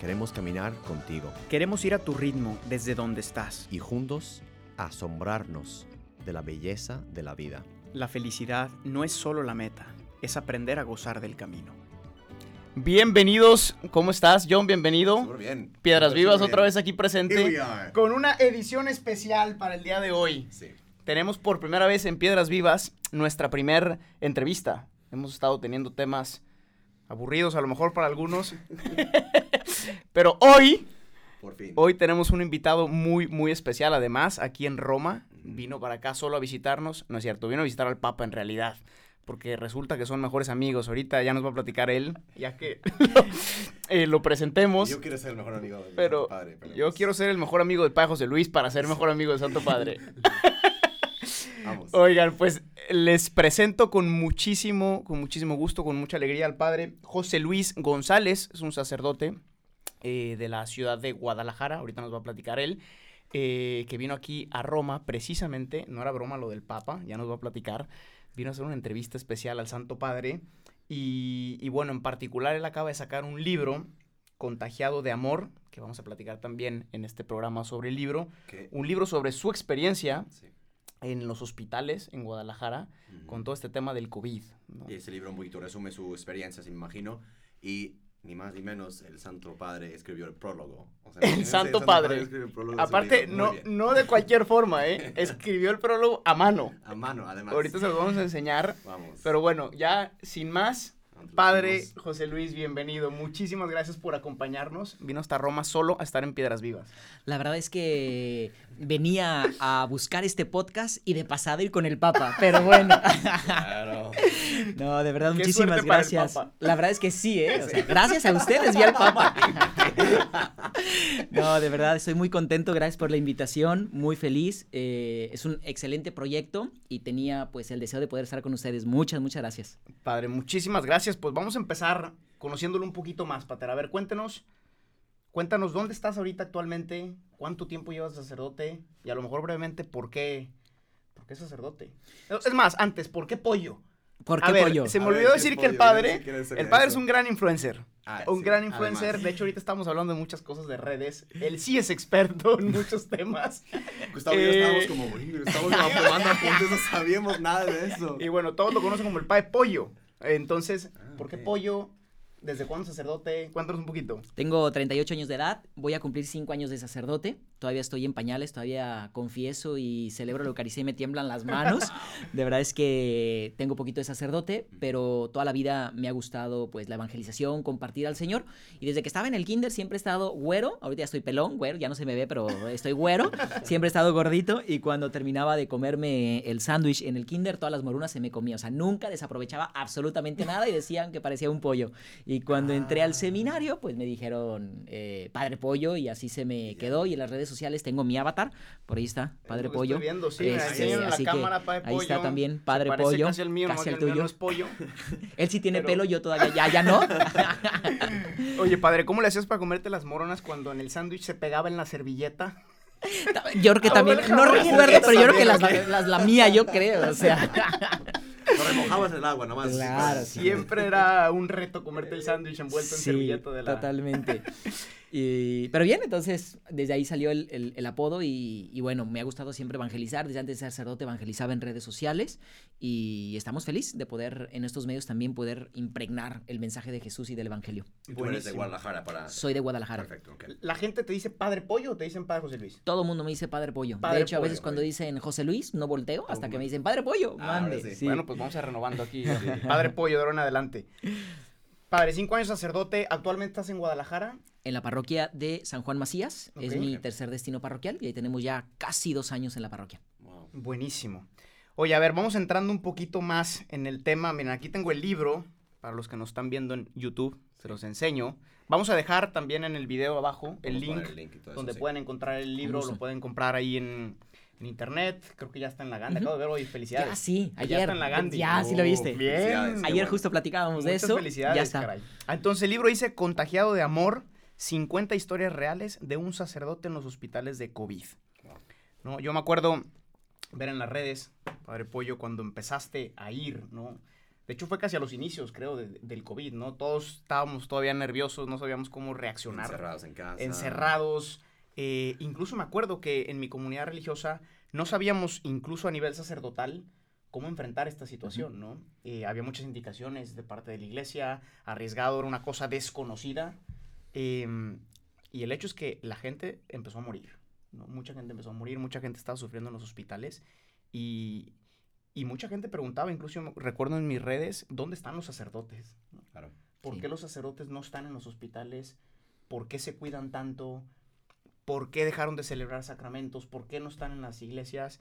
queremos caminar contigo Queremos ir a tu ritmo desde donde estás. y juntos asombrarnos de la belleza de la vida. La felicidad no es solo la meta, es aprender a gozar del camino. Bienvenidos, ¿cómo estás, John? Bienvenido. bien. Piedras Vivas bien. otra vez aquí presente are. con una edición especial para el día de hoy. Sí. Tenemos por primera vez en Piedras Vivas nuestra primer entrevista. Hemos estado teniendo temas aburridos a lo mejor para algunos. Pero hoy, Por fin. hoy tenemos un invitado muy, muy especial. Además, aquí en Roma, vino para acá solo a visitarnos. No es cierto, vino a visitar al Papa en realidad. Porque resulta que son mejores amigos. Ahorita ya nos va a platicar él, ya que eh, lo presentemos. Yo quiero ser el mejor amigo de mi Pero padre. pero yo pues, quiero ser el mejor amigo del Padre José Luis para ser mejor amigo del Santo Padre. Vamos. Oigan, pues les presento con muchísimo, con muchísimo gusto, con mucha alegría al padre José Luis González, es un sacerdote eh, de la ciudad de Guadalajara, ahorita nos va a platicar él, eh, que vino aquí a Roma precisamente, no era broma lo del Papa, ya nos va a platicar, vino a hacer una entrevista especial al Santo Padre y, y bueno, en particular él acaba de sacar un libro, Contagiado de Amor, que vamos a platicar también en este programa sobre el libro, ¿Qué? un libro sobre su experiencia Sí. en los hospitales en Guadalajara con todo este tema del COVID. ¿no? Y ese libro un poquito resume su experiencia, si me imagino. Y ni más ni menos, el Santo Padre escribió el prólogo. O sea, El Santo Padre. escribió el prólogo Aparte, no, bien. no de cualquier forma, ¿eh? Escribió el prólogo a mano. A mano, además. Ahorita se los vamos a enseñar. Vamos. Pero bueno, ya sin más, padre José Luis, bienvenido. Muchísimas gracias por acompañarnos. Vino hasta Roma solo a estar en Piedras Vivas. La verdad es que venía a buscar este podcast y de pasada ir con el Papa, pero bueno. Claro. No, de verdad, Qué muchísimas gracias. La verdad es que sí, ¿eh? O sea, gracias a ustedes vi al Papa. No, de verdad, estoy muy contento, gracias por la invitación, muy feliz. eh, es un excelente proyecto y tenía pues el deseo de poder estar con ustedes. Muchas, muchas gracias. Padre, muchísimas gracias. Pues vamos a empezar conociéndolo un poquito más, Pater. A ver, cuéntenos. Cuéntanos dónde estás ahorita actualmente, cuánto tiempo llevas de sacerdote y a lo mejor brevemente por qué, por qué sacerdote. Es más, antes, ¿por qué pollo? ¿Por A qué ver, pollo? se me A olvidó ¿qué decir que el no padre, sé el padre es un gran influencer. Ah, un sí, gran influencer. además. De hecho, ahorita estamos hablando de muchas cosas de redes. Él sí es experto en muchos temas. Gustavo y yo Eh, estábamos como, "Uy, estamos como tomando apuntes, no sabíamos nada de eso. Y bueno, todos lo conocen como el padre pollo. Entonces, Ah, ¿por qué pollo? ¿Desde cuándo sacerdote? Cuéntanos un poquito. Tengo 38 años de edad, voy a cumplir 5 años de sacerdote, todavía estoy en pañales, todavía confieso y celebro la Eucaristía y me tiemblan las manos. De verdad es que tengo poquito de sacerdote, pero toda la vida me ha gustado pues la evangelización, compartir al Señor y desde que estaba en el kinder siempre he estado güero, ahorita ya estoy pelón, güero, ya no se me ve, pero estoy güero, siempre he estado gordito y cuando terminaba de comerme el sándwich en el kinder, todas las morunas se me comían, o sea, nunca desaprovechaba absolutamente nada y decían que parecía un pollo. Y cuando entré al Ah. seminario, pues me dijeron eh, Padre Pollo y así se me quedó. Y en las redes sociales tengo mi avatar, por ahí está, Padre Es Pollo. Estoy viendo, sí, Este, ahí en la así que cámara, padre ahí está también Padre Pollo, Casi el mío, casi el el mío tuyo. no es pollo. Él sí tiene Pero- pelo, yo todavía ya, ya no. Oye, padre, ¿cómo le hacías para comerte las moronas cuando en el sándwich se pegaba en la servilleta? yo creo que también, no recuerdo, pero yo creo que las, las lamía, yo creo, o sea. Lo remojabas el agua nomás. Claro. Siempre era un reto comerte el sándwich envuelto en Sí, servilleta de la... totalmente. Y- pero bien, entonces desde ahí salió el, el- el apodo y, y bueno, me ha gustado siempre evangelizar. Desde antes de ser sacerdote evangelizaba en redes sociales y estamos felices de poder en estos medios también poder impregnar el mensaje de Jesús y del Evangelio. Y tú eres de. Guadalajara para... Soy de Guadalajara. Perfecto, ok. ¿La gente te dice padre pollo o te dicen padre José Luis? Todo el mundo me dice Padre Pollo. Padre de hecho, a Pollo, veces cuando dicen José Luis, no volteo hasta Oh, que me dicen Padre Pollo. Ah, Mande. sí. Sí. Bueno, pues vamos a ir renovando aquí. padre pollo, de ahora en adelante. Padre, cinco años sacerdote, actualmente estás en Guadalajara. En la parroquia de San Juan Macías. Es mi tercer destino parroquial y ahí tenemos ya casi dos años en la parroquia. Wow. Buenísimo. Oye, a ver, vamos entrando un poquito más en el tema. Miren, aquí tengo el libro, para los que nos están viendo en YouTube, se los enseño. Vamos a dejar también en el video abajo el Vamos link, eso, donde sí. pueden encontrar el libro, lo pueden comprar ahí en, en internet. Creo que ya está en la Gandhi. Acabo de ver hoy, felicidades. Ya sí, Ya ayer. está en la Gandhi. Ya sí lo viste. Bien. Ayer bueno. justo platicábamos de eso. felicidades, ya está. caray. Ah, Entonces el libro dice Contagiado de amor, 50 historias reales de un sacerdote en los hospitales de COVID. ¿No? Yo me acuerdo ver en las redes, Padre Pollo, cuando empezaste a ir, ¿no? De hecho fue casi a los inicios, creo, de- del COVID, ¿no? Todos estábamos todavía nerviosos, no sabíamos cómo reaccionar. Encerrados en casa. Encerrados. Eh, incluso me acuerdo que en mi comunidad religiosa no sabíamos, incluso a nivel sacerdotal, cómo enfrentar esta situación, ¿no? Eh, había muchas indicaciones de parte de la iglesia, arriesgado, era una cosa desconocida. em, y el hecho es que la gente empezó a morir, ¿no? Mucha gente empezó a morir, mucha gente estaba sufriendo en los hospitales y, y mucha gente preguntaba, incluso recuerdo en mis redes, ¿dónde están los sacerdotes? ¿no? Claro. ¿Por Sí. qué los sacerdotes no están en los hospitales? ¿Por qué se cuidan tanto? ¿Por qué dejaron de celebrar sacramentos? ¿Por qué no están en las iglesias?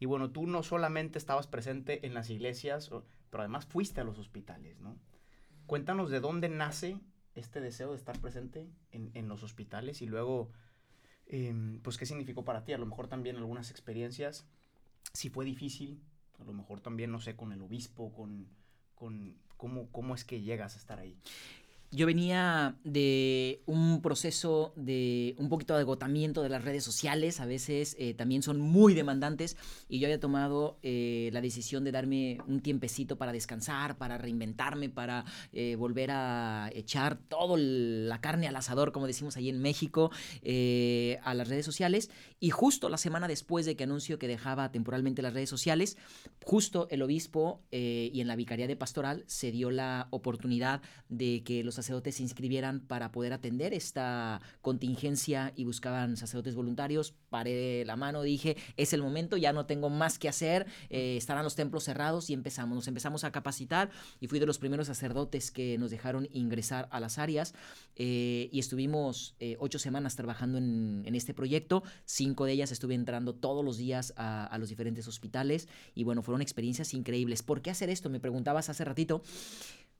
Y bueno, tú no solamente estabas presente en las iglesias, pero además fuiste a los hospitales, ¿no? Cuéntanos de dónde nace este deseo de estar presente en, los hospitales y luego, em, pues, ¿qué significó para ti? A lo mejor también algunas experiencias, si fue difícil, a lo mejor también, no sé, con el obispo, con, con cómo, cómo es que llegas a estar ahí. Yo venía de un proceso de un poquito de agotamiento de las redes sociales, a veces eh, también son muy demandantes y yo había tomado eh, la decisión de darme un tiempecito para descansar, para reinventarme, para eh, volver a echar toda la carne al asador, como decimos ahí en México, a las redes sociales. Y justo la semana después de que anuncio que dejaba temporalmente las redes sociales, justo el obispo y en la vicaría de pastoral se dio la oportunidad de que los sacerdotes se inscribieran para poder atender esta contingencia y buscaban sacerdotes voluntarios. Paré la mano, dije, es el momento, ya no tengo más que hacer, eh, estarán los templos cerrados y empezamos. Nos empezamos a capacitar y fui de los primeros sacerdotes que nos dejaron ingresar a las áreas eh, y estuvimos eh, ocho semanas trabajando en, este proyecto. Cinco de ellas estuve entrando todos los días a, a los diferentes hospitales y bueno, fueron experiencias increíbles. ¿Por qué hacer esto? Me preguntabas hace ratito.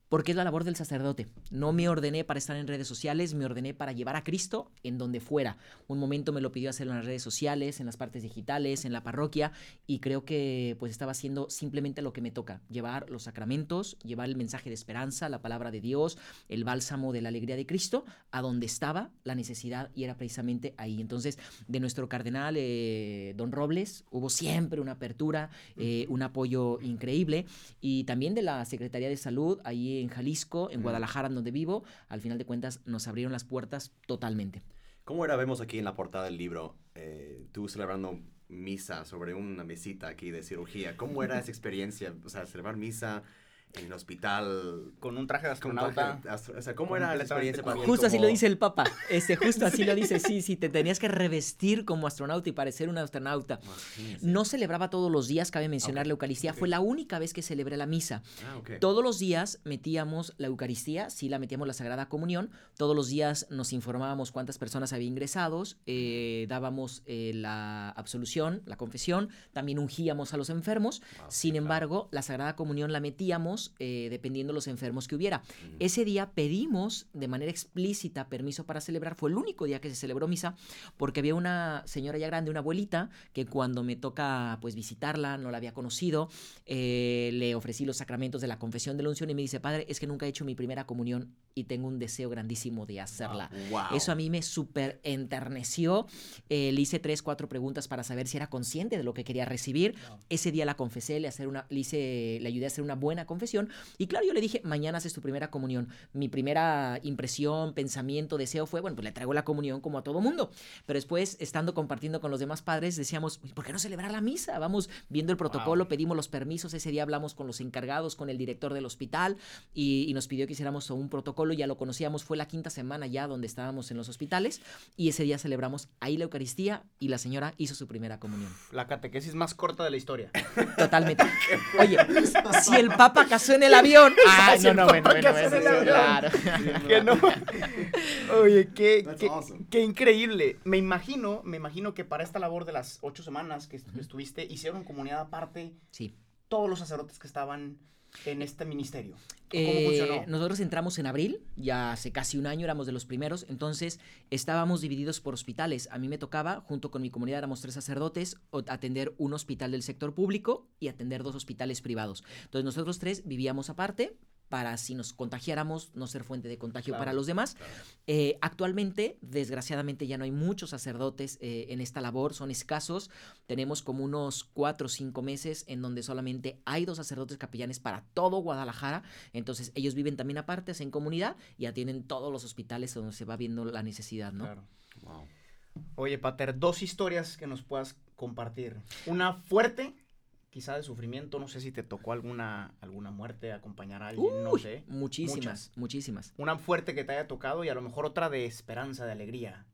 Porque es la labor del sacerdote. No me ordené para estar en redes sociales, me ordené para llevar a Cristo en donde fuera. Un momento me lo pidió hacerlo en las redes sociales, en las partes digitales, en la parroquia, y creo que pues estaba haciendo simplemente lo que me toca, llevar los sacramentos, llevar el mensaje de esperanza, la palabra de Dios, el bálsamo de la alegría de Cristo, a donde estaba la necesidad y era precisamente ahí. Entonces, de nuestro cardenal, eh, don Robles, hubo siempre una apertura, eh, un apoyo increíble, y también de la Secretaría de Salud, ahí en Jalisco, en Ujú. Guadalajara, en donde vivo, al final de cuentas nos abrieron las puertas totalmente. ¿Cómo era? Vemos aquí en la portada del libro, eh, tú celebrando misa sobre una mesita aquí de cirugía. ¿Cómo era esa experiencia? O sea, celebrar misa en el hospital. Con un traje de astronauta. traje- o sea, ¿cómo era Completamente experiencia para? Justo así lo dice el Papa. Este, justo así lo dice. Sí, sí, te tenías que revestir como astronauta y parecer un astronauta. Imagínense. No celebraba todos los días, cabe mencionar Ok, la Eucaristía. Fue la única vez que celebré la misa. Ah, ok. Todos los días metíamos la Eucaristía, sí la metíamos la Sagrada Comunión. Todos los días nos informábamos cuántas personas había ingresados, eh, dábamos eh, la absolución, la confesión, también ungíamos a los enfermos. Wow, Sin claro. embargo, la Sagrada Comunión la metíamos eh, dependiendo los enfermos que hubiera. Ese día pedimos de manera explícita permiso para celebrar. Fue el único día que se celebró misa porque había una señora ya grande, una abuelita, que cuando me toca pues visitarla, no la había conocido, eh, le ofrecí los sacramentos de la confesión de la unción y me dice, padre, es que nunca he hecho mi primera comunión y tengo un deseo grandísimo de hacerla. Wow. Eso a mí me súper enterneció. Eh, le hice tres, cuatro preguntas para saber si era consciente de lo que quería recibir. Ese día la confesé, le, hacer una, le, hice, le ayudé a hacer una buena confesión. Y claro, yo le dije, mañana haces tu primera comunión. Mi primera impresión, pensamiento, deseo fue, bueno, pues le traigo la comunión como a todo mundo. Pero después, estando compartiendo con los demás padres, decíamos, "Oye, ¿por qué no celebrar la misa? Vamos viendo el protocolo, pedimos los permisos. Ese día hablamos con los encargados, con el director del hospital y, y nos pidió que hiciéramos un protocolo. Ya lo conocíamos, fue la quinta semana ya donde estábamos en los hospitales y ese día celebramos ahí la Eucaristía y la señora hizo su primera comunión. La catequesis más corta de la historia. Totalmente. Oye, si el Papa casó en el avión. Ah, no, no, Papa bueno, bueno, casó en eso el sí, avión. claro. que no. Oye, qué, That's qué, awesome. qué increíble. Me imagino, me imagino que para esta labor de las ocho semanas que est- estuviste, hicieron comunidad aparte Sí. todos los sacerdotes que estaban en este ministerio? ¿Cómo Eh, funcionó? nosotros entramos en abril, ya hace casi un año éramos de los primeros, entonces estábamos divididos por hospitales. A mí me tocaba, junto con mi comunidad éramos tres sacerdotes, atender un hospital del sector público y atender dos hospitales privados. Entonces nosotros tres vivíamos aparte para si nos contagiáramos no ser fuente de contagio Claro, para los demás. Eh, actualmente, desgraciadamente, ya no hay muchos sacerdotes eh, en esta labor, son escasos. Tenemos como unos cuatro o cinco meses en donde solamente hay dos sacerdotes capellanes para todo Guadalajara. Entonces, ellos viven también aparte, hacen comunidad y atienden todos los hospitales donde se va viendo la necesidad, ¿no? Claro. Wow. Oye, Pater, dos historias que nos puedas compartir. Una fuerte, quizá de sufrimiento, no sé si te tocó alguna, alguna muerte, acompañar a alguien, no Uy, sé. Muchísimas, Muchas. muchísimas. Una fuerte que te haya tocado y a lo mejor otra de esperanza, de alegría.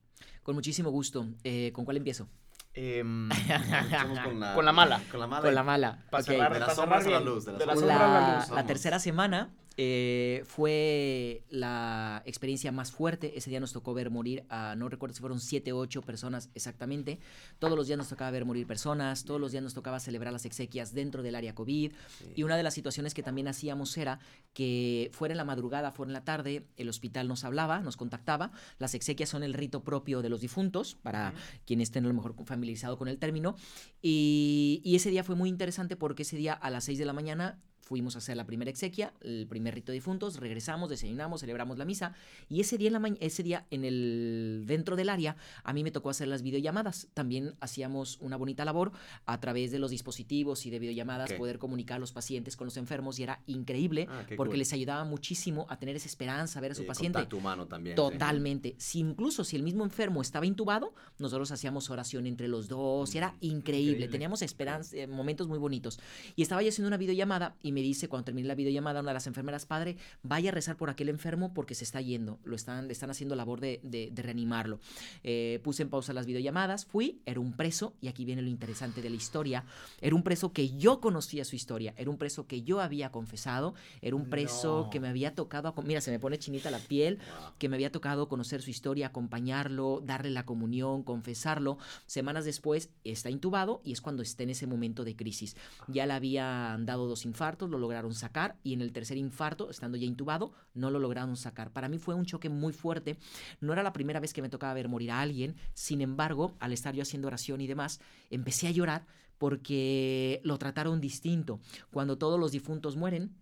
Con muchísimo gusto. Eh, ¿Con cuál empiezo? Em, con la, Con la mala. Con la mala. Con la mala. para Ok. cerrar, De sombras cerrar a la luz, de las De la sombra a la La, la tercera semana eh, fue la experiencia más fuerte. Ese día nos tocó ver morir a, no recuerdo si fueron siete o ocho personas exactamente. Todos los días nos tocaba ver morir personas, todos los días nos tocaba celebrar las exequias dentro del área COVID. Y una de las situaciones que también hacíamos era que fuera en la madrugada, fuera en la tarde, el hospital nos hablaba, nos contactaba. Las exequias son el rito propio de los difuntos, para quienes estén a lo mejor familiarizado con el término. Y, y ese día fue muy interesante porque ese día a las 6 de la mañana fuimos a hacer la primera exequia, el primer rito de difuntos, regresamos, desayunamos, celebramos la misa y ese día en la ma- ese día en el dentro del área a mí me tocó hacer las videollamadas. También hacíamos una bonita labor a través de los dispositivos y de videollamadas poder comunicar a los pacientes con los enfermos y era increíble Ah, porque cool. les ayudaba muchísimo a tener esa esperanza, a ver a su Eh, paciente. Contacto humano también. sí. Totalmente. Si incluso si el mismo enfermo estaba intubado, nosotros hacíamos oración entre los dos y era increíble. Increíble. Teníamos esperanza, eh, momentos muy bonitos. Y estaba yo haciendo una videollamada y me dice cuando terminé la videollamada una de las enfermeras, padre, vaya a rezar por aquel enfermo porque se está yendo. Lo están, le están haciendo labor de, de- de reanimarlo. Eh, puse en pausa las videollamadas, fui, era un preso y aquí viene lo interesante de la historia. Era un preso que yo conocía su historia, era un preso que yo había confesado, era un preso No. que me había tocado, mira, se me pone chinita la piel, que me había tocado conocer su historia, acompañarlo, darle la comunión, confesarlo. Semanas después está intubado y es cuando está en ese momento de crisis. Ya le habían dado dos infartos, lo lograron sacar y en el tercer infarto, estando ya intubado, no lo lograron sacar. Para mí fue un choque muy fuerte. No era la primera vez que me tocaba ver morir a alguien. Sin embargo, al estar yo haciendo oración y demás, empecé a llorar porque lo trataron distinto. Cuando todos los difuntos mueren,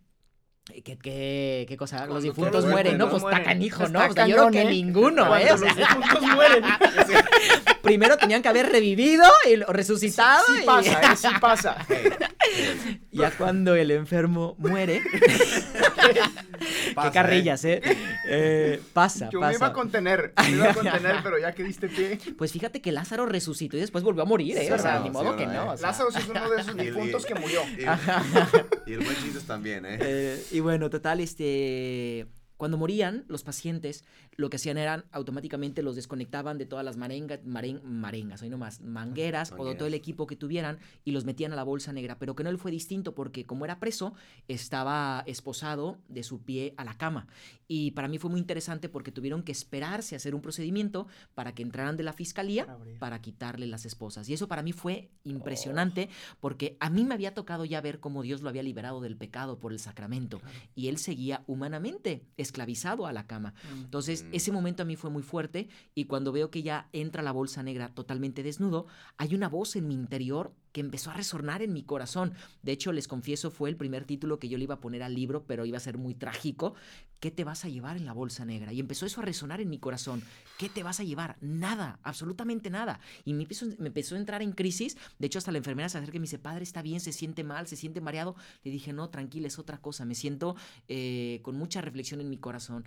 eh, ¿Qué, qué, qué cosa? Cuando Los difuntos mueren, ¿no? ¿no? Pues está canijo, ¿no? Está O sea, yo creo que ¿eh? ninguno, ¿eh? Cuando O sea, los difuntos mueren. primero tenían que haber revivido y resucitado. Sí y- pasa, ¿eh? Sí pasa. Ya cuando el enfermo muere, Pasa, qué carrillas, ¿eh? Eh, pasa, Yo me iba a contener, me iba a contener, pero ya que diste pie. Pues fíjate que Lázaro resucitó y después volvió a morir, ¿eh? Sí, o sea, no, ni modo que no, no. eh. o sea. Lázaro sí es uno de esos difuntos que murió. Y, y el buen Jesus también, ¿eh? Eh, y bueno, total, este. Cuando morían, los pacientes lo que hacían eran automáticamente los desconectaban de todas las marengas, maren- marengas, hoy nomás, mangueras o de todo el equipo que tuvieran y los metían a la bolsa negra. Pero que no él fue distinto porque, como era preso, estaba esposado de su pie a la cama. Y para mí fue muy interesante porque tuvieron que esperarse a hacer un procedimiento para que entraran de la fiscalía Para abrir. para quitarle las esposas. Y eso para mí fue impresionante porque a mí me había tocado ya ver cómo Dios lo había liberado del pecado por el sacramento y él seguía humanamente esclavizado a la cama. Entonces, Mm. ese momento a mí fue muy fuerte y cuando veo que ya entra la bolsa negra totalmente desnudo, hay una voz en mi interior que empezó a resonar en mi corazón. De hecho, les confieso, fue el primer título que yo le iba a poner al libro, pero iba a ser muy trágico. ¿Qué te vas a llevar en la bolsa negra? Y empezó eso a resonar en mi corazón. ¿Qué te vas a llevar? Nada, absolutamente nada. Y me empezó, me empezó a entrar en crisis. De hecho, hasta la enfermera se acerca y me dice, padre, está bien, se siente mal, se siente mareado. Le dije, no, tranquila, es otra cosa. Me siento eh, con mucha reflexión en mi corazón.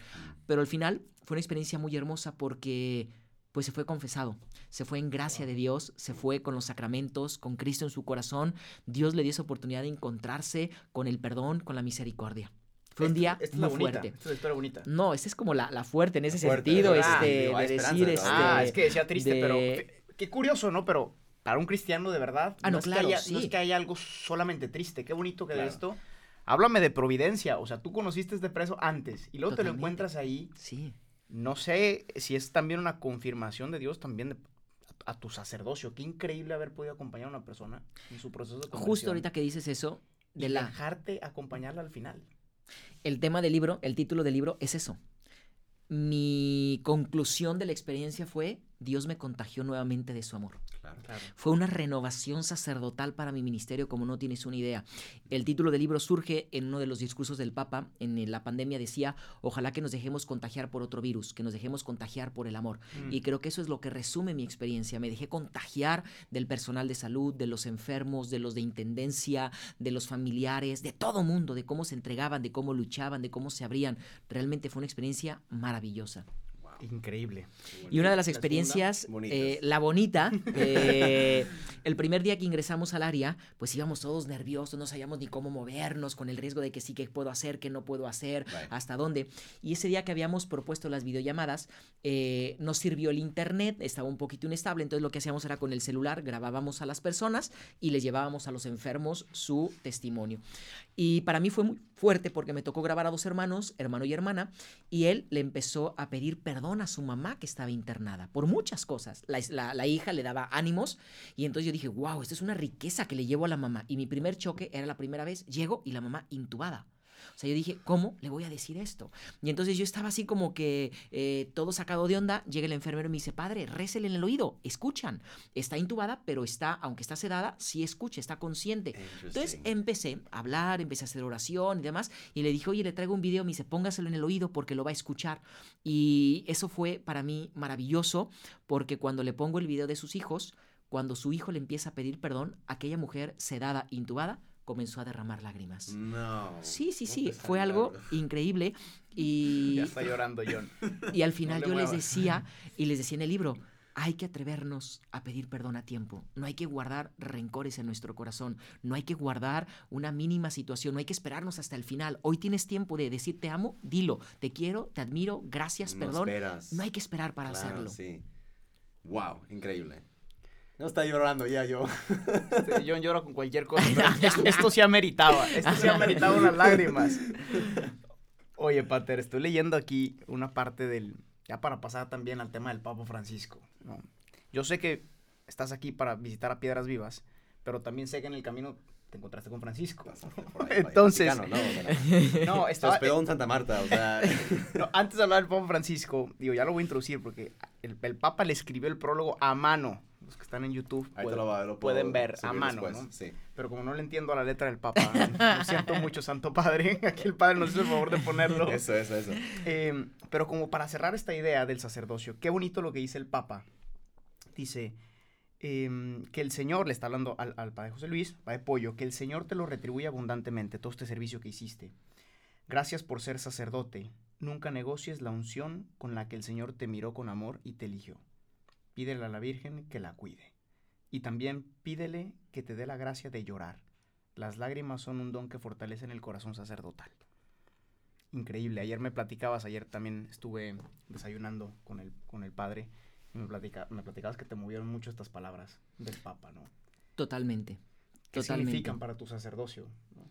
Pero al final fue una experiencia muy hermosa porque pues se fue confesado, se fue en gracia de Dios, se fue con los sacramentos, con Cristo en su corazón. Dios le dio esa oportunidad de encontrarse con el perdón, con la misericordia. Fue un día esta es muy bonita, fuerte. Esta es la historia bonita. No, esta es como la, la fuerte en ese fuerte, sentido, ¿verdad? este, Digo, de decir, este, ah, es que decía triste, de- pero qué, qué curioso, ¿no? Pero para un cristiano de verdad, Ah, no, es que claro, haya- sí. no es que haya algo solamente triste. Qué bonito que de esto. Háblame de providencia. O sea, tú conociste este preso antes y luego te lo encuentras ahí. Sí. No sé si es también una confirmación de Dios también de- a, tu sacerdocio. Qué increíble haber podido acompañar a una persona en su proceso de conversión. Justo ahorita que dices eso, de y la... dejarte acompañarla al final. El tema del libro, el título del libro es eso. Mi conclusión de la experiencia fue, Dios me contagió nuevamente de su amor. Claro. Claro. Fue una renovación sacerdotal para mi ministerio, como no tienes una idea. El título del libro surge en uno de los discursos del Papa. En la pandemia decía, ojalá que nos dejemos contagiar por otro virus, que nos dejemos contagiar por el amor. Mm. Y creo que eso es lo que resume mi experiencia. Me dejé contagiar del personal de salud, de los enfermos, de los de intendencia, de los familiares, de todo mundo, de cómo se entregaban, de cómo luchaban, de cómo se abrían. Realmente fue una experiencia maravillosa. Increíble. Y una de las La experiencias, bonitas. eh, la bonita, eh, el primer día que ingresamos al área, pues íbamos todos nerviosos, no sabíamos ni cómo movernos, con el riesgo de que sí que puedo hacer, que no puedo hacer, Right. hasta dónde. Y ese día que habíamos propuesto las videollamadas, eh, nos sirvió el internet, estaba un poquito inestable, entonces lo que hacíamos era con el celular, grabábamos a las personas y les llevábamos a los enfermos su testimonio. Y para mí fue muy fuerte porque me tocó grabar a dos hermanos, hermano y hermana, y él le empezó a pedir perdón a su mamá que estaba internada por muchas cosas. La, la- la hija le daba ánimos y entonces yo dije, wow, esto es una riqueza que le llevo a la mamá. Y mi primer choque era la primera vez, llego y la mamá intubada. O sea, yo dije, ¿cómo le voy a decir esto? Y entonces yo estaba así como que eh, todo sacado de onda. Llega el enfermero y me dice, padre, récele en el oído, escuchan. Está intubada, pero está, aunque está sedada, sí escucha, está consciente. Entonces empecé a hablar, empecé a hacer oración y demás, y le dije, oye, le traigo un video, me dice, póngaselo en el oído porque lo va a escuchar. Y eso fue para mí maravilloso, porque cuando le pongo el video de sus hijos, cuando su hijo le empieza a pedir perdón, aquella mujer sedada, intubada, comenzó a derramar lágrimas. No. Sí, sí, sí, fue algo increíble. Y, Ya está llorando John. y al final le yo les decía, y les decía en el libro, hay que atrevernos a pedir perdón a tiempo. No hay que guardar rencores en nuestro corazón. No hay que guardar una mínima situación. No hay que esperarnos hasta el final. Hoy tienes tiempo de decir te amo, dilo. Te quiero, te admiro, gracias, No perdón. esperas. No hay que esperar para Claro, hacerlo. Sí. Wow, increíble. No está llorando ya yo. Este, John llora con cualquier cosa. esto, esto sí ameritaba. Esto sí ameritaba unas lágrimas. Oye, Pater, estoy leyendo aquí una parte del. Ya para pasar también al tema del Papa Francisco. ¿no? Yo sé que estás aquí para visitar a Piedras Vivas, pero también sé que en el camino te encontraste con Francisco. Pasaste por ahí, por ahí, Entonces- ¿no? No, Se estaba, hospedó en Santa Marta, o sea. no, antes de hablar del Papa Francisco, digo, ya lo voy a introducir porque el, el Papa le escribió el prólogo a mano. Los que están en YouTube pueden- lo va- lo puedo pueden ver a mano, después, ¿no? Sí. Pero como no le entiendo a la letra del Papa, lo siento mucho, Santo Padre. Aquí el Padre nos hizo el favor de ponerlo. Eso, eso, eso. Eh, pero como para cerrar esta idea del sacerdocio, qué bonito lo que dice el Papa. Dice em, que el Señor, le está hablando al, al Padre José Luis, Padre Pollo, que el Señor te lo retribuye abundantemente todo este servicio que hiciste. Gracias por ser sacerdote. Nunca negocies la unción con la que el Señor te miró con amor y te eligió. Pídele a la Virgen que la cuide. Y también pídele que te dé la gracia de llorar. Las lágrimas son un don que fortalecen el corazón sacerdotal. Increíble. Ayer me platicabas, ayer también estuve desayunando con el, con el padre y me, platica, me platicabas que te movieron mucho estas palabras del Papa, ¿no? Totalmente. ¿Qué Totalmente. significan para tu sacerdocio? no?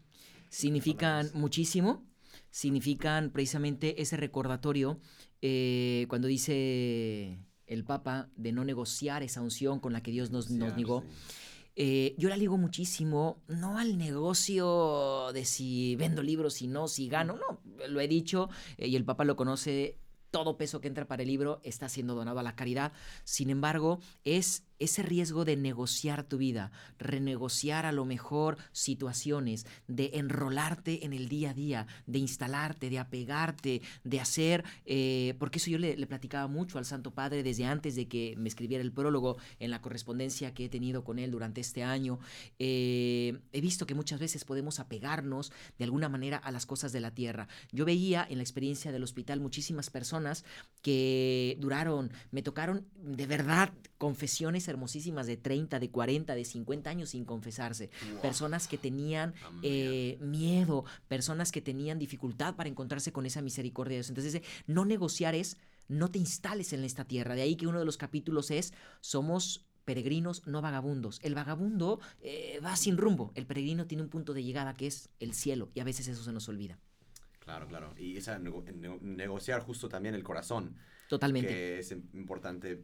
significan muchísimo, significan precisamente ese recordatorio eh, cuando dice el Papa de no negociar esa unción con la que Dios nos, nos negó. sí. Eh, yo la ligo muchísimo, no al negocio de si vendo libros, si no, si gano, no, lo he dicho eh, y el Papa lo conoce, todo peso que entra para el libro está siendo donado a la caridad, sin embargo, es ese riesgo de negociar tu vida, renegociar a lo mejor situaciones, de enrolarte en el día a día, de instalarte, de apegarte, de hacer, eh, porque eso yo le, platicaba mucho al Santo Padre desde antes de que me escribiera el prólogo en la correspondencia que he tenido con él durante este año. Eh, he visto que muchas veces podemos apegarnos de alguna manera a las cosas de la tierra. Yo veía en la experiencia del hospital muchísimas personas que duraron, me tocaron de verdad confesiones hermosísimas de 30, de 40, de 50 años sin confesarse. Wow. Personas que tenían eh, miedo, personas que tenían dificultad para encontrarse con esa misericordia de Dios. Entonces, no negociar es no te instales en esta tierra. De ahí que uno de los capítulos es somos peregrinos, no vagabundos. El vagabundo eh, va sin rumbo. El peregrino tiene un punto de llegada que es el cielo y a veces eso se nos olvida. Claro, claro. Y esa nego- nego- negociar justo también el corazón. Totalmente. Que es im- importante,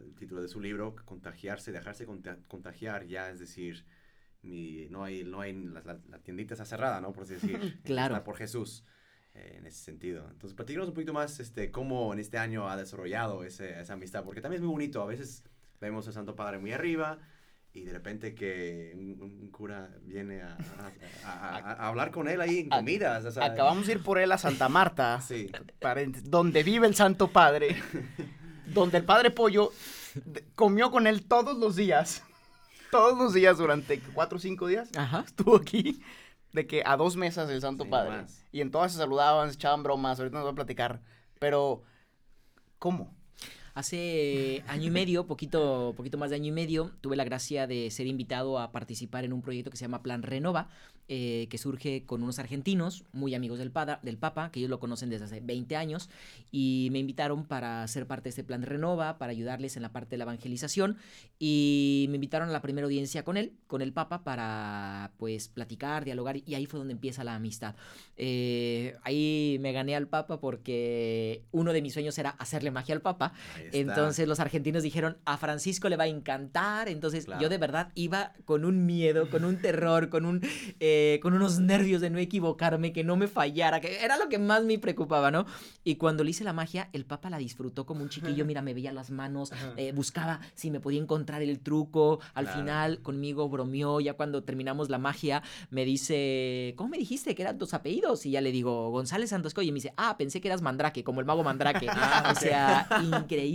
el título de su libro, contagiarse, dejarse conta- contagiar ya, es decir, mi, no hay, no hay, la, la- la tiendita está cerrada, ¿no? Por así decir. Claro. Está por Jesús, eh, en ese sentido. Entonces, platícanos un poquito más, este, cómo en este año ha desarrollado ese- esa amistad, porque también es muy bonito. A veces vemos al Santo Padre muy arriba y de repente que un, un cura viene a, a- a- a- hablar con él ahí en comidas. o sea, Acabamos de ir por él a Santa Marta, Sí. paréntesis, donde vive el Santo Padre, donde el Padre Pollo comió con él todos los días, todos los días durante cuatro o cinco días. Ajá. Estuvo aquí, de que a dos mesas el Santo Sí, Padre. Y en todas se saludaban, se echaban bromas, ahorita nos va a platicar. Pero, ¿cómo? Hace año y medio, poquito, poquito más de año y medio, tuve la gracia de ser invitado a participar en un proyecto que se llama Plan Renova, eh, que surge con unos argentinos, muy amigos del, pada- del Papa, que ellos lo conocen desde hace 20 años, y me invitaron para ser parte de este Plan Renova, para ayudarles en la parte de la evangelización, y me invitaron a la primera audiencia con él, con el Papa, para pues platicar, dialogar, y ahí fue donde empieza la amistad. Eh, ahí me gané al Papa porque uno de mis sueños era hacerle magia al Papa. Entonces los argentinos dijeron, a Francisco le va a encantar. Entonces Claro. yo de verdad iba con un miedo, con un terror, con, un, eh, con unos nervios de no equivocarme, que no me fallara, que era lo que más me preocupaba, ¿no? Y cuando le hice la magia, el Papa la disfrutó como un chiquillo, mira, me veía las manos, eh, buscaba si me podía encontrar el truco. Al Claro. final conmigo bromeó, ya cuando terminamos la magia, me dice, ¿cómo me dijiste que eran tus apellidos? Y ya le digo, González Santos Coy", Y me dice, ah, pensé que eras Mandrake, como el mago Mandrake. Ah, O sea, increíble.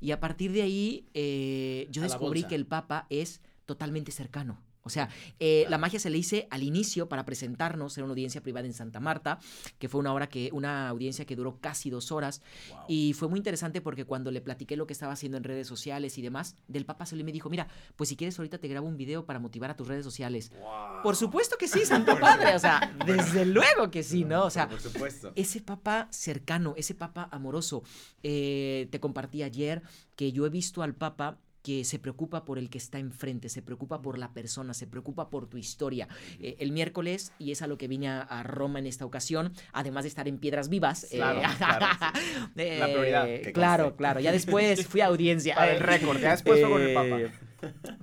Y a partir de ahí, eh, yo A descubrí que el Papa es totalmente cercano. O sea, eh, la magia se le hice al inicio para presentarnos, era una audiencia privada en Santa Marta, que fue una hora que, una audiencia que duró casi dos horas. Wow. Y fue muy interesante porque cuando le platiqué lo que estaba haciendo en redes sociales y demás, del Papa salió y me dijo, mira, pues si quieres ahorita te grabo un video para motivar a tus redes sociales. Wow. Por supuesto que sí, Santo Padre. O sea, desde luego que sí, ¿no? O sea, por supuesto. ese papa cercano, ese papa amoroso. Eh, te compartí ayer que yo he visto al papa que se preocupa por el que está enfrente, se preocupa por la persona, se preocupa por tu historia. Eh, el miércoles, y es a lo que vine a, a Roma en esta ocasión, además de estar en Piedras Vivas. eh, Claro, claro, eh, La prioridad, que claro, claro. Ya después fui a audiencia. Para el récord, ya después fue con el Papa.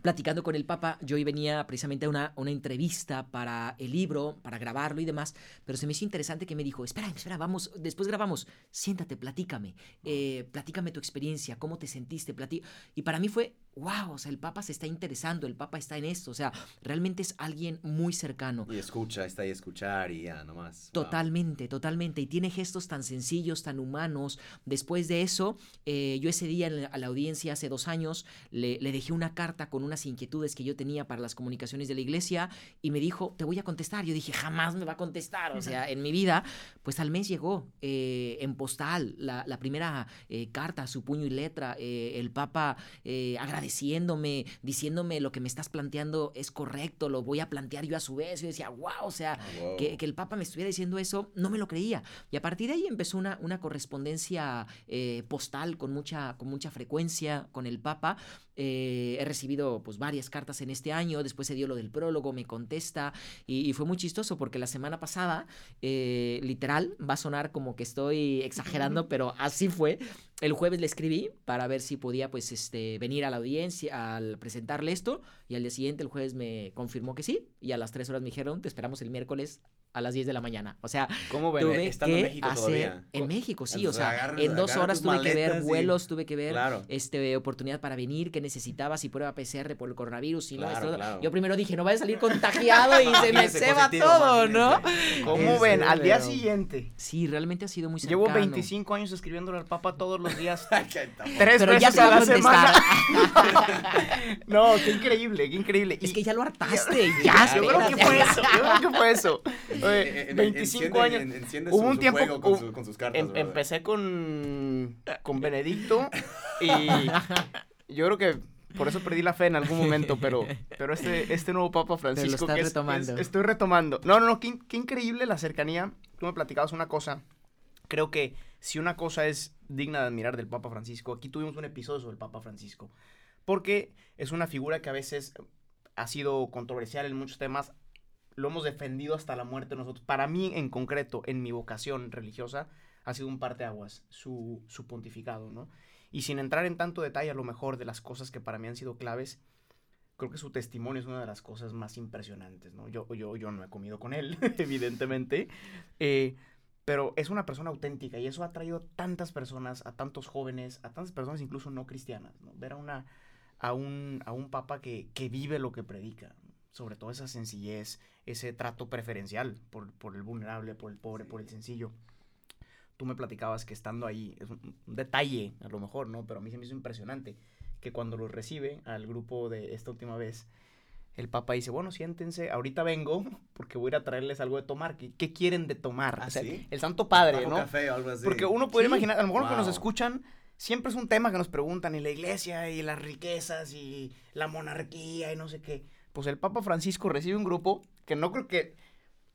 Platicando con el Papa, yo hoy venía precisamente a una, una entrevista para el libro, para grabarlo y demás, pero se me hizo interesante que me dijo, espera, espera, vamos, después grabamos, siéntate, platícame, eh, platícame tu experiencia, cómo te sentiste, platí Y para mí fue, wow, o sea, el Papa se está interesando, el Papa está en esto, o sea, realmente es alguien muy cercano. Y escucha, está ahí a escuchar y ya, nomás. Wow. Totalmente, totalmente. Y tiene gestos tan sencillos, tan humanos. Después de eso, eh, yo ese día a la audiencia, hace dos años, le, le dejé una carta con unas inquietudes que yo tenía para las comunicaciones de la iglesia y me dijo, te voy a contestar. Yo dije, jamás me va a contestar. O sea, en mi vida, pues al mes llegó eh, en postal la, la primera eh, carta, su puño y letra, eh, el Papa eh, agradeciéndome, diciéndome lo que me estás planteando es correcto, lo voy a plantear yo a su vez. Yo decía, wow, o sea, Ah, wow. que, que el Papa me estuviera diciendo eso, no me lo creía. Y a partir de ahí empezó una, una correspondencia eh, postal con mucha, con mucha frecuencia con el Papa. Eh, he recibido pues varias cartas en este año, después se dio lo del prólogo, me contesta y, y fue muy chistoso porque la semana pasada, eh, literal, va a sonar como que estoy exagerando, pero así fue. El jueves le escribí para ver si podía pues este venir a la audiencia al presentarle esto y al día siguiente el jueves me confirmó que sí y a las tres horas me dijeron te esperamos el miércoles a las 10 de la mañana. O sea, ¿Cómo ven? tuve estando que en México hacer todavía. en México, sí, O sea, agarra- en dos horas tuve que ver vuelos, tuve que ver Claro. este oportunidad para venir, que necesitaba si prueba PCR por el coronavirus, si no, Claro, esto- claro. Yo primero dije, no vaya a salir contagiado y se me ceba todo, ¿no? ¿Cómo Este, ven? Al día siguiente. Sí, realmente ha sido muy cercano. Llevo 25 años escribiéndole al Papa todos los días. Tres Pero ya veces se a la semana. no, qué increíble, qué increíble. Es Y- que ya lo hartaste, ya. Yo creo que fue eso, yo creo que fue eso. Eh, Oye, eh, 25 enciende- años. en- enciende Hubo su- un su tiempo- juego con, hubo- su- con sus cartas. Em- empecé con, con Benedicto y yo creo que por eso perdí la fe en algún momento, pero, pero este, este nuevo Papa Francisco estás que es- retomando. es- estoy retomando. No, no, no, qué, qué increíble la cercanía. Tú me platicabas una cosa. Creo que si una cosa es digna de admirar del Papa Francisco, aquí tuvimos un episodio sobre el Papa Francisco, porque es una figura que a veces ha sido controversial en muchos temas, lo hemos defendido hasta la muerte nosotros. Para mí, en concreto, en mi vocación religiosa, ha sido un parteaguas su, su pontificado, ¿no? Y sin entrar en tanto detalle, a lo mejor, de las cosas que para mí han sido claves, creo que su testimonio es una de las cosas más impresionantes, ¿no? Yo, yo, yo no he comido con él, evidentemente, eh, pero es una persona auténtica y eso ha traído tantas personas, a tantos jóvenes, a tantas personas incluso no cristianas, ¿no? Ver a, una, a, un, a un papa que, que vive lo que predica, sobre todo esa sencillez, ese trato preferencial por, por el vulnerable, por el pobre, por el sencillo. Tú me platicabas que estando ahí, es un, un detalle a lo mejor, ¿no? Pero a mí se me hizo impresionante que cuando lo recibe al grupo de esta última vez, el Papa dice, bueno, siéntense, ahorita vengo porque voy a ir a traerles algo de tomar. ¿Qué, qué quieren de tomar? ¿Ah, o sea, sí? el Santo Padre, ¿no? café o algo así. Porque uno puede Sí. imaginar, a lo mejor los que nos Wow. escuchan, siempre es un tema que nos preguntan, y la iglesia, y las riquezas, y la monarquía, y no sé qué. Pues el Papa Francisco recibe un grupo que no creo que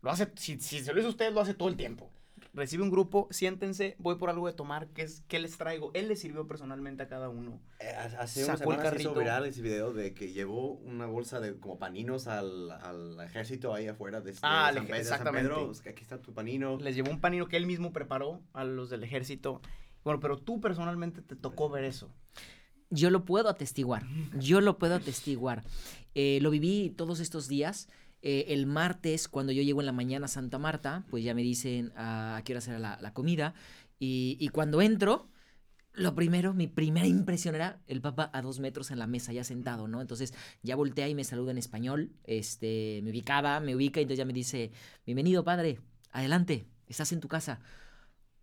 lo hace, si, si se lo hizo a usted, lo hace todo el tiempo. Recibe un grupo, siéntense, voy por algo de tomar, ¿qué, es, qué les traigo? Él les sirvió personalmente a cada uno. Eh, Hace unas semanas se hizo viral ese video de que llevó una bolsa de como paninos al, al ejército ahí afuera de, de Ah, San, ej- Pe- de San exactamente. Pedro. Pues, aquí está tu panino. Les llevó un panino que él mismo preparó a los del ejército. Bueno, pero tú personalmente te tocó ver eso. Yo lo puedo atestiguar, yo lo puedo atestiguar. Eh, lo viví todos estos días. Eh, el martes, cuando yo llego en la mañana a Santa Marta, pues ya me dicen "Ah, a qué hora será la, la comida. Y, y cuando entro, lo primero, mi primera impresión era el papa a dos metros en la mesa, ya sentado, ¿no? Entonces ya voltea y me saluda en español, este, me ubicaba, me ubica y entonces ya me dice, bienvenido padre, adelante, estás en tu casa.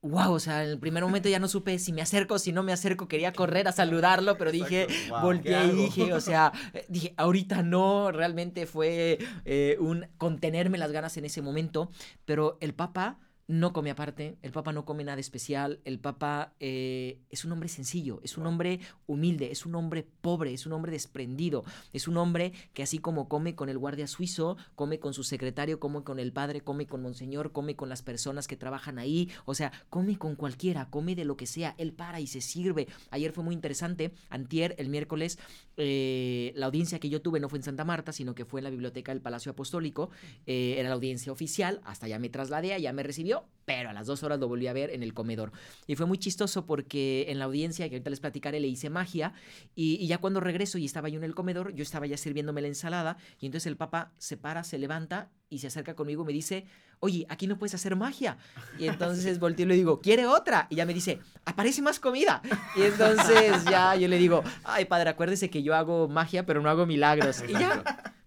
Wow, o sea, en el primer momento ya no supe si me acerco, si no me acerco, quería correr a saludarlo, pero dije. Wow, volteé ¿qué y dije, o sea, eh, dije, ahorita no, realmente fue eh, un contenerme las ganas en ese momento, pero el Papa no come aparte, el Papa no come nada especial, el Papa eh, es un hombre sencillo, es un hombre humilde, es un hombre pobre, es un hombre desprendido, es un hombre que así como come con el guardia suizo, come con su secretario, come con el padre, come con Monseñor, come con las personas que trabajan ahí, o sea, come con cualquiera, come de lo que sea, él para y se sirve. Ayer fue muy interesante, antier, el miércoles, eh, la audiencia que yo tuve no fue en Santa Marta, sino que fue en la biblioteca del Palacio Apostólico, eh, era la audiencia oficial, hasta ya me trasladé, allá me recibió, pero a las dos horas lo volví a ver en el comedor. Y fue muy chistoso porque en la audiencia, que ahorita les platicaré, le hice magia, y, y ya cuando regreso y estaba yo en el comedor, yo estaba ya sirviéndome la ensalada, y entonces el papa se para, se levanta y se acerca conmigo y me dice, oye, aquí no puedes hacer magia. Y entonces volteo y le digo, ¿quiere otra? Y ya me dice, aparece más comida. Y entonces ya yo le digo, ay padre, acuérdese que yo hago magia, pero no hago milagros. Y ya,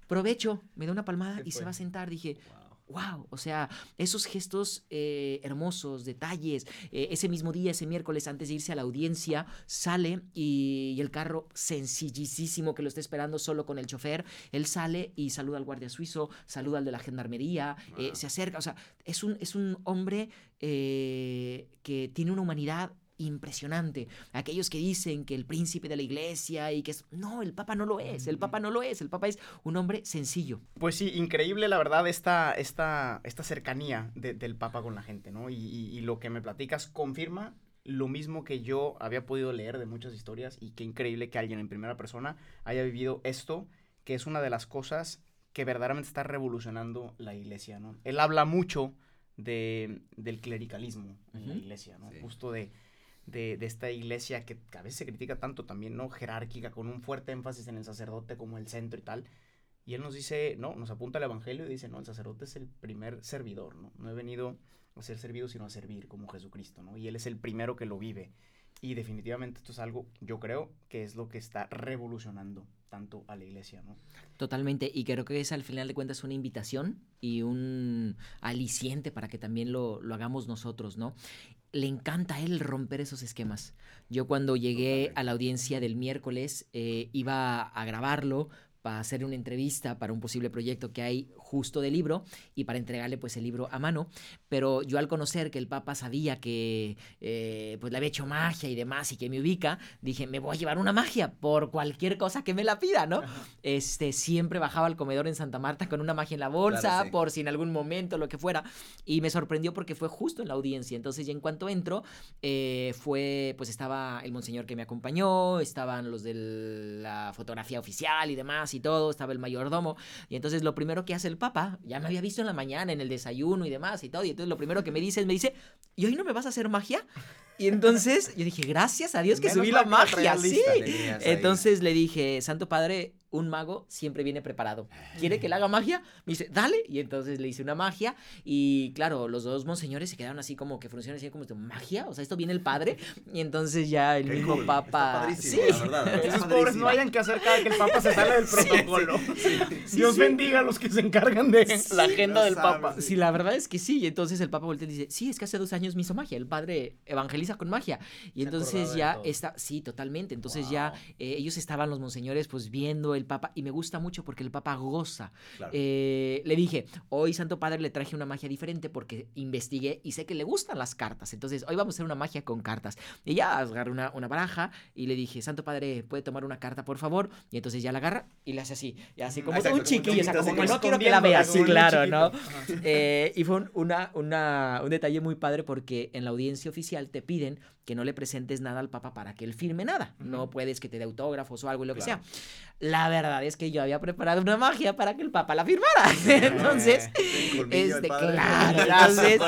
provecho, me da una palmada y se va a sentar. Dije, Wow. Wow, o sea, esos gestos eh, hermosos, detalles. eh, ese mismo día, ese miércoles, antes de irse a la audiencia, sale y, y el carro sencillísimo que lo está esperando solo con el chofer, él sale y saluda al guardia suizo, saluda al de la gendarmería, eh, se acerca, o sea, es un, es un hombre que tiene una humanidad impresionante. Aquellos que dicen que el príncipe de la iglesia y que es... No, el papa no lo es, el papa no lo es, el papa es un hombre sencillo. Pues sí, increíble la verdad esta, esta, esta cercanía de- del Papa con la gente, ¿no? Y, y- y lo que me platicas confirma lo mismo que yo había podido leer de muchas historias y qué increíble que alguien en primera persona haya vivido esto, que es una de las cosas que verdaderamente está revolucionando la iglesia, ¿no? Él habla mucho de, del clericalismo en la iglesia, ¿no? Sí. Justo de, de, esta iglesia que a veces se critica tanto también, ¿no? Jerárquica, con un fuerte énfasis en el sacerdote como el centro y tal. Y él nos dice, no, nos apunta al evangelio y dice, no, el sacerdote es el primer servidor, ¿no? No he venido a ser servido, sino a servir como Jesucristo, ¿no? Y él es el primero que lo vive. Y definitivamente esto es algo, yo creo, que es lo que está revolucionando tanto a la iglesia, ¿no? Totalmente, y creo que es al final de cuentas una invitación y un aliciente para que también lo, lo hagamos nosotros, ¿no? Le encanta a él romper esos esquemas. Yo cuando llegué Totalmente. a la audiencia del miércoles eh, iba a grabarlo para hacer una entrevista para un posible proyecto que hay justo de libro y para entregarle pues el libro a mano, pero yo al conocer que el Papa sabía que eh, pues le había hecho magia y demás y que me ubica, dije, me voy a llevar una magia por cualquier cosa que me la pida, ¿no? este, siempre bajaba al comedor en Santa Marta con una magia en la bolsa, Claro, sí. por si en algún momento, lo que fuera. Y me sorprendió porque fue justo en la audiencia. Entonces, ya en cuanto entro, eh, fue, pues estaba el monseñor que me acompañó, estaban los de la fotografía oficial y demás y todo, estaba el mayordomo. Y entonces lo primero que hace el papa, ya me había visto en la mañana, en el desayuno y demás y todo. Y entonces lo primero que me dice me dice, ¿y hoy no me vas a hacer magia? Y entonces yo dije, gracias a Dios que Menos subí la magia, sí. Entonces le dije, Santo Padre, un mago siempre viene preparado. ¿Quiere que le haga magia? Me dice, dale. Y entonces le hice una magia. Y claro, los dos monseñores se quedaron así como que funcionan así como esto, magia. O sea, esto viene el padre. Y entonces ya el Qué mismo cool, papa. Sí. la verdad. Esos pobres no hayan que hacer cada que el papa se sale del protocolo. Dios sí. bendiga a los que se encargan de la agenda no del sabes. papa. Sí, la verdad es que sí. Y entonces el Papa voltea y dice, sí, es que hace dos años me hizo magia. El padre evangeliza con magia. Y entonces ya está, sí, totalmente. Entonces ya eh, ellos estaban, los monseñores, pues viendo el Papa. Y me gusta mucho porque el Papa goza. Claro. Eh, le dije, hoy Santo Padre le traje una magia diferente porque investigué y sé que le gustan las cartas. Entonces, hoy vamos a hacer una magia con cartas. Y ya agarré una, una baraja y le dije, Santo Padre, ¿puede tomar una carta, por favor? Y entonces ya la agarra y le hace así. Y así como Exacto, un chiquillo, o sea, chiquito, como que no quiero que la escondiéndola vea. como Sí, claro. ¿no? Eh, y fue un, una, una- un detalle muy padre porque en la audiencia oficial te piden que no le presentes nada al Papa para que él firme nada. No puedes que te dé autógrafos o algo y lo Claro. que sea. La verdad es que yo había preparado una magia para que el Papa la firmara. Entonces, este, claro, entonces-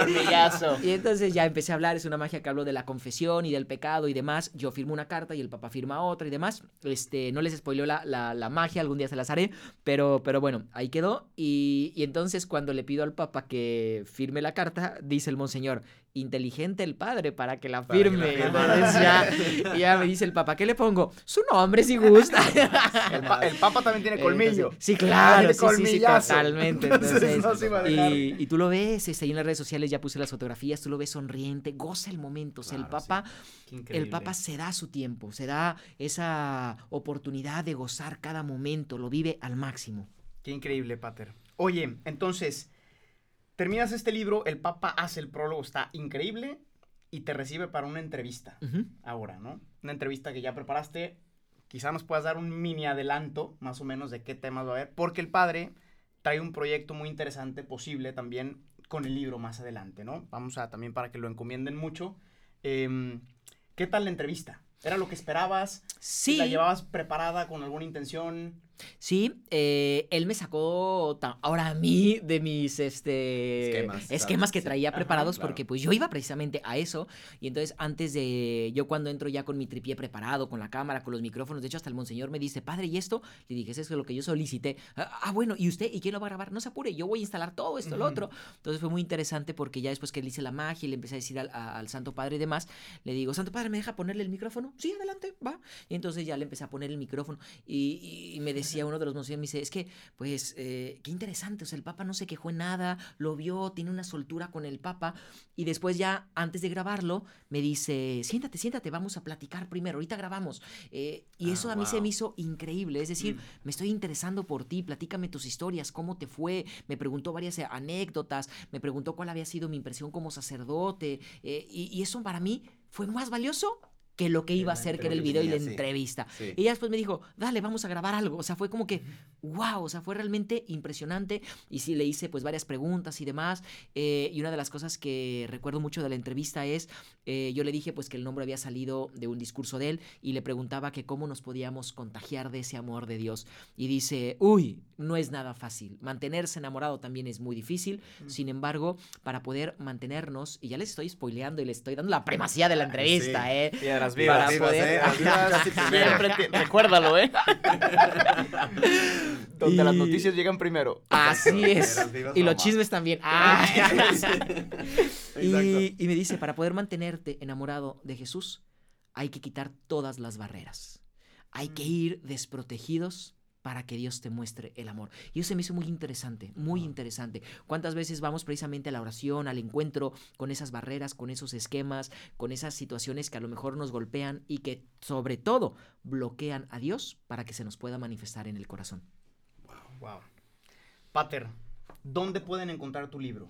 y entonces ya empecé a hablar, es una magia que hablo de la confesión y del pecado y demás. Yo firmo una carta y el papá firma otra y demás. Este, no les spoileo la, la, la magia, algún día se las haré, pero, pero bueno, ahí quedó. Y, y entonces cuando le pido al papá que firme la carta, dice el monseñor, inteligente el padre para que la que firme. Entonces ya, ya me dice el papá, ¿qué le pongo? Su nombre si gusta. El, pa- el papa también tiene colmillo. Entonces, sí, claro, sí, sí, sí, totalmente. Entonces, no y, y tú lo ves, este, ahí en las redes sociales ya puse las fotografías, tú lo ves sonriente, goza el momento. O sea, el Claro. Papa, el. Papa se da su tiempo, se da esa oportunidad de gozar cada momento, lo vive al máximo. Qué increíble, Pater. Oye, entonces, terminas este libro, el Papa hace el prólogo, está increíble, y te recibe para una entrevista ahora, ¿no? Una entrevista que ya preparaste. Quizá nos puedas dar un mini adelanto, más o menos, de qué temas va a haber, porque el padre trae un proyecto muy interesante, posible también, con el libro más adelante, ¿no? Vamos a también para que lo encomienden mucho. Em, ¿Qué tal la entrevista? ¿Era lo que esperabas? Sí. ¿La llevabas preparada con alguna intención? Sí, eh, él me sacó ahora a mí de mis este, Esquemas, esquemas, que Sí. traía Ajá, preparados claro. porque pues yo iba precisamente a eso y entonces antes de yo cuando entro ya con mi tripié preparado, con la cámara, con los micrófonos, de hecho hasta el monseñor me dice, padre, ¿y esto? Le dije, eso es lo que yo solicité. Ah, ah, bueno, ¿y usted? ¿Y quién lo va a grabar? No se apure, yo voy a instalar todo esto, lo otro. Entonces fue muy interesante porque ya después que le hice la magia y le empecé a decir al, a- al Santo Padre y demás, le digo, Santo Padre, ¿me deja ponerle el micrófono? Sí, adelante, va. Y entonces ya le empecé a poner el micrófono y, y me decía uno de los monseñores, me dice, es que, pues, eh, qué interesante, o sea, el Papa no se quejó en nada, lo vio, tiene una soltura con el Papa y después ya, antes de grabarlo, me dice, siéntate, siéntate, vamos a platicar primero, ahorita grabamos. Eh, y Ah, eso a mí se me hizo increíble, es decir, Mm. me estoy interesando por ti, platícame tus historias, cómo te fue, me preguntó varias eh, anécdotas, me preguntó cuál había sido mi impresión como sacerdote, eh, y, y eso para mí fue más valioso que lo que iba a la ser, que era el video y la sí. entrevista. Sí. Y ella después me dijo, dale, vamos a grabar algo. O sea, fue como que, wow, o sea, fue realmente impresionante. Y sí, le hice pues varias preguntas y demás. Eh, y una de las cosas que recuerdo mucho de la entrevista es, eh, yo le dije pues que el nombre había salido de un discurso de él y le preguntaba que cómo nos podíamos contagiar de ese amor de Dios. Y dice, uy, no es nada fácil. Mantenerse enamorado también es muy difícil. Sin embargo, para poder mantenernos, y ya les estoy spoileando y les estoy dando la primacía de la entrevista, Sí. ¿eh? Vivas, vivas. Para poder- Las vivas, casi primero. Siempre te- recuérdalo, ¿eh? Donde las noticias llegan primero. Así es. Y los chismes también. Ah. Exacto. y, y me dice, para poder mantenerte enamorado de Jesús, hay que quitar todas las barreras. Hay que ir desprotegidos para que Dios te muestre el amor. Y eso se me hizo muy interesante, muy interesante. ¿Cuántas veces vamos precisamente a la oración, al encuentro con esas barreras, con esos esquemas, con esas situaciones que a lo mejor nos golpean y que sobre todo bloquean a Dios para que se nos pueda manifestar en el corazón? Wow. Pater, ¿dónde pueden encontrar tu libro?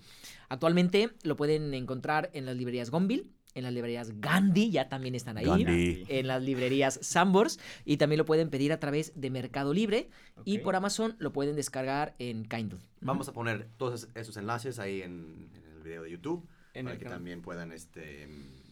Actualmente lo pueden encontrar en las librerías Gonville, en las librerías Gandhi, ya también están ahí. Gandhi. En las librerías Sambors y también lo pueden pedir a través de Mercado Libre y por Amazon lo pueden descargar en Kindle. Vamos a poner todos esos enlaces ahí en, en el video de YouTube En para el que canal. también puedan este,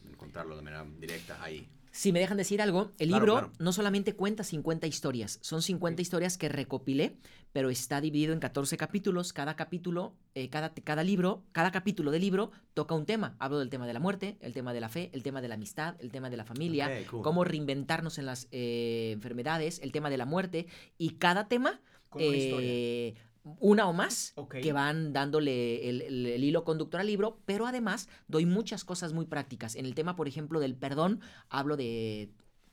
encontrarlo de manera directa ahí. Si me dejan decir algo, el Claro, libro claro. no solamente cuenta 50 historias, son 50 historias que recopilé, pero está dividido en 14 capítulos. Cada capítulo, eh, cada, cada libro, cada capítulo del libro toca un tema. Hablo del tema de la muerte, el tema de la fe, el tema de la amistad, el tema de la familia, cool. cómo reinventarnos en las eh, enfermedades, el tema de la muerte, y cada tema, Con una historia. Una o más, que van dándole el, el- el hilo conductor al libro, pero además doy muchas cosas muy prácticas. En el tema, por ejemplo, del perdón, hablo de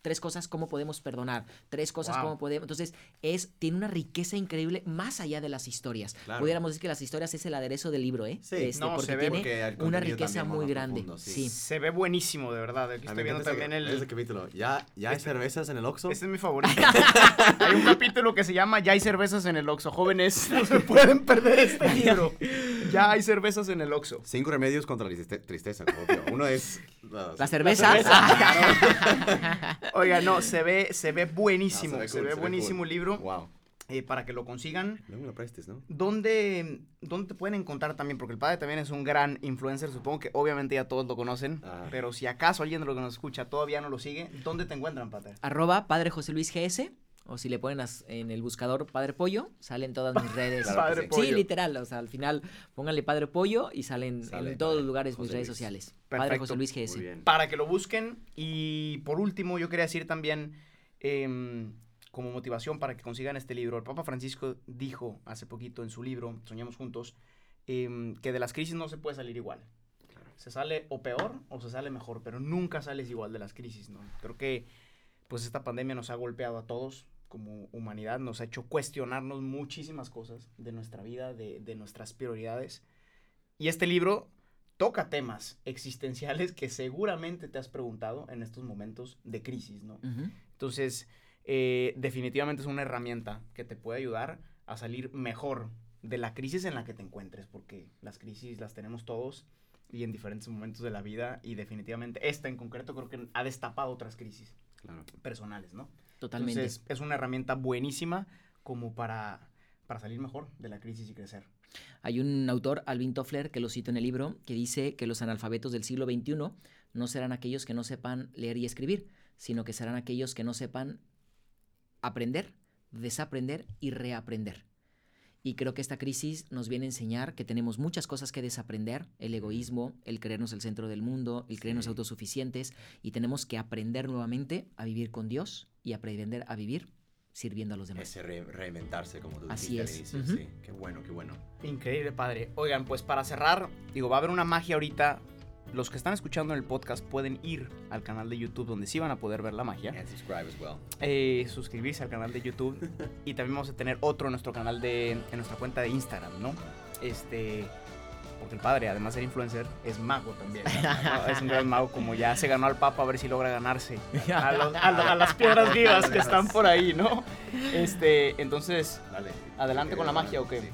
tres cosas cómo podemos perdonar, tres cosas Wow. cómo podemos. Entonces, es, tiene una riqueza increíble más allá de las historias. Claro. Pudiéramos decir que las historias es el aderezo del libro, ¿eh? Sí, no, porque se ve tiene porque una riqueza muy grande. profundo, sí. sí. Se ve buenísimo, de verdad. Aquí estoy viendo también ese- el... Ese capítulo. ¿Ya, ya hay cervezas en el Oxxo? Este es mi favorito. hay un capítulo que se llama Ya hay cervezas en el Oxxo. Jóvenes, no se pueden perder este libro. Ya hay cervezas en el Oxxo. Cinco remedios contra la triste- tristeza. que Uno es... uh, La cerveza. Oiga, no, se ve, se ve buenísimo. No, se ve cool, ve se ve buenísimo cool. el libro. Wow. eh, para que lo consigan. Luego me lo prestes, ¿no? ¿Dónde, ¿Dónde te pueden encontrar también? Porque el padre también es un gran influencer. Supongo que obviamente ya todos lo conocen. Ajá. Pero si acaso alguien de los que nos escucha todavía no lo sigue, ¿dónde te encuentran, padre? Arroba Padre José Luis GS. O si le ponen as- en el buscador Padre Pollo, salen todas mis redes. Claro Padre sí. Pollo. Sí, literal. O sea, al final pónganle Padre Pollo y salen Sale en todos Padre los lugares mis José redes Luis. sociales. Padre. José Luis GS. Para que lo busquen. Y por último, yo quería decir también, em, como motivación para que consigan este libro, el Papa Francisco dijo hace poquito en su libro, Soñamos Juntos, em, que de las crisis no se puede salir igual. Se sale o peor o se sale mejor, pero nunca sales igual de las crisis, ¿no? Creo que pues esta pandemia nos ha golpeado a todos como humanidad, nos ha hecho cuestionarnos muchísimas cosas de nuestra vida, de, de nuestras prioridades. Y este libro toca temas existenciales que seguramente te has preguntado en estos momentos de crisis, ¿no? Ujú. Entonces, eh, definitivamente es una herramienta que te puede ayudar a salir mejor de la crisis en la que te encuentres, porque las crisis las tenemos todos y en diferentes momentos de la vida y definitivamente esta en concreto creo que ha destapado otras crisis Claro. personales, ¿no? Totalmente. Entonces, es una herramienta buenísima como para, para salir mejor de la crisis y crecer. Hay un autor, Alvin Toffler, que lo cito en el libro, que dice que los analfabetos del siglo XXI no serán aquellos que no sepan leer y escribir, sino que serán aquellos que no sepan aprender, desaprender y reaprender. Y creo que esta crisis nos viene a enseñar que tenemos muchas cosas que desaprender, el egoísmo, el creernos el centro del mundo, el creernos Sí. autosuficientes, y tenemos que aprender nuevamente a vivir con Dios y aprender a vivir sirviendo a los demás. Ese re- reinventarse, como tú Así dijiste es. al inicio. Sí, qué bueno, qué bueno. Increíble, padre. Oigan, pues para cerrar, digo, va a haber una magia ahorita. Los que están escuchando en el podcast pueden ir al canal de YouTube donde sí van a poder ver la magia. And subscribe as well. eh, suscribirse al canal de YouTube y también vamos a tener otro en nuestro canal de en nuestra cuenta de Instagram, ¿no? Este porque el padre, además de ser influencer, es mago también. ¿no? Es un gran mago, como ya se ganó al Papa, a ver si logra ganarse a, los- a lo- a las piedras vivas que están por ahí, ¿no? Este, entonces, Dale. Adelante con la Eh, magia, ¿o qué? sí.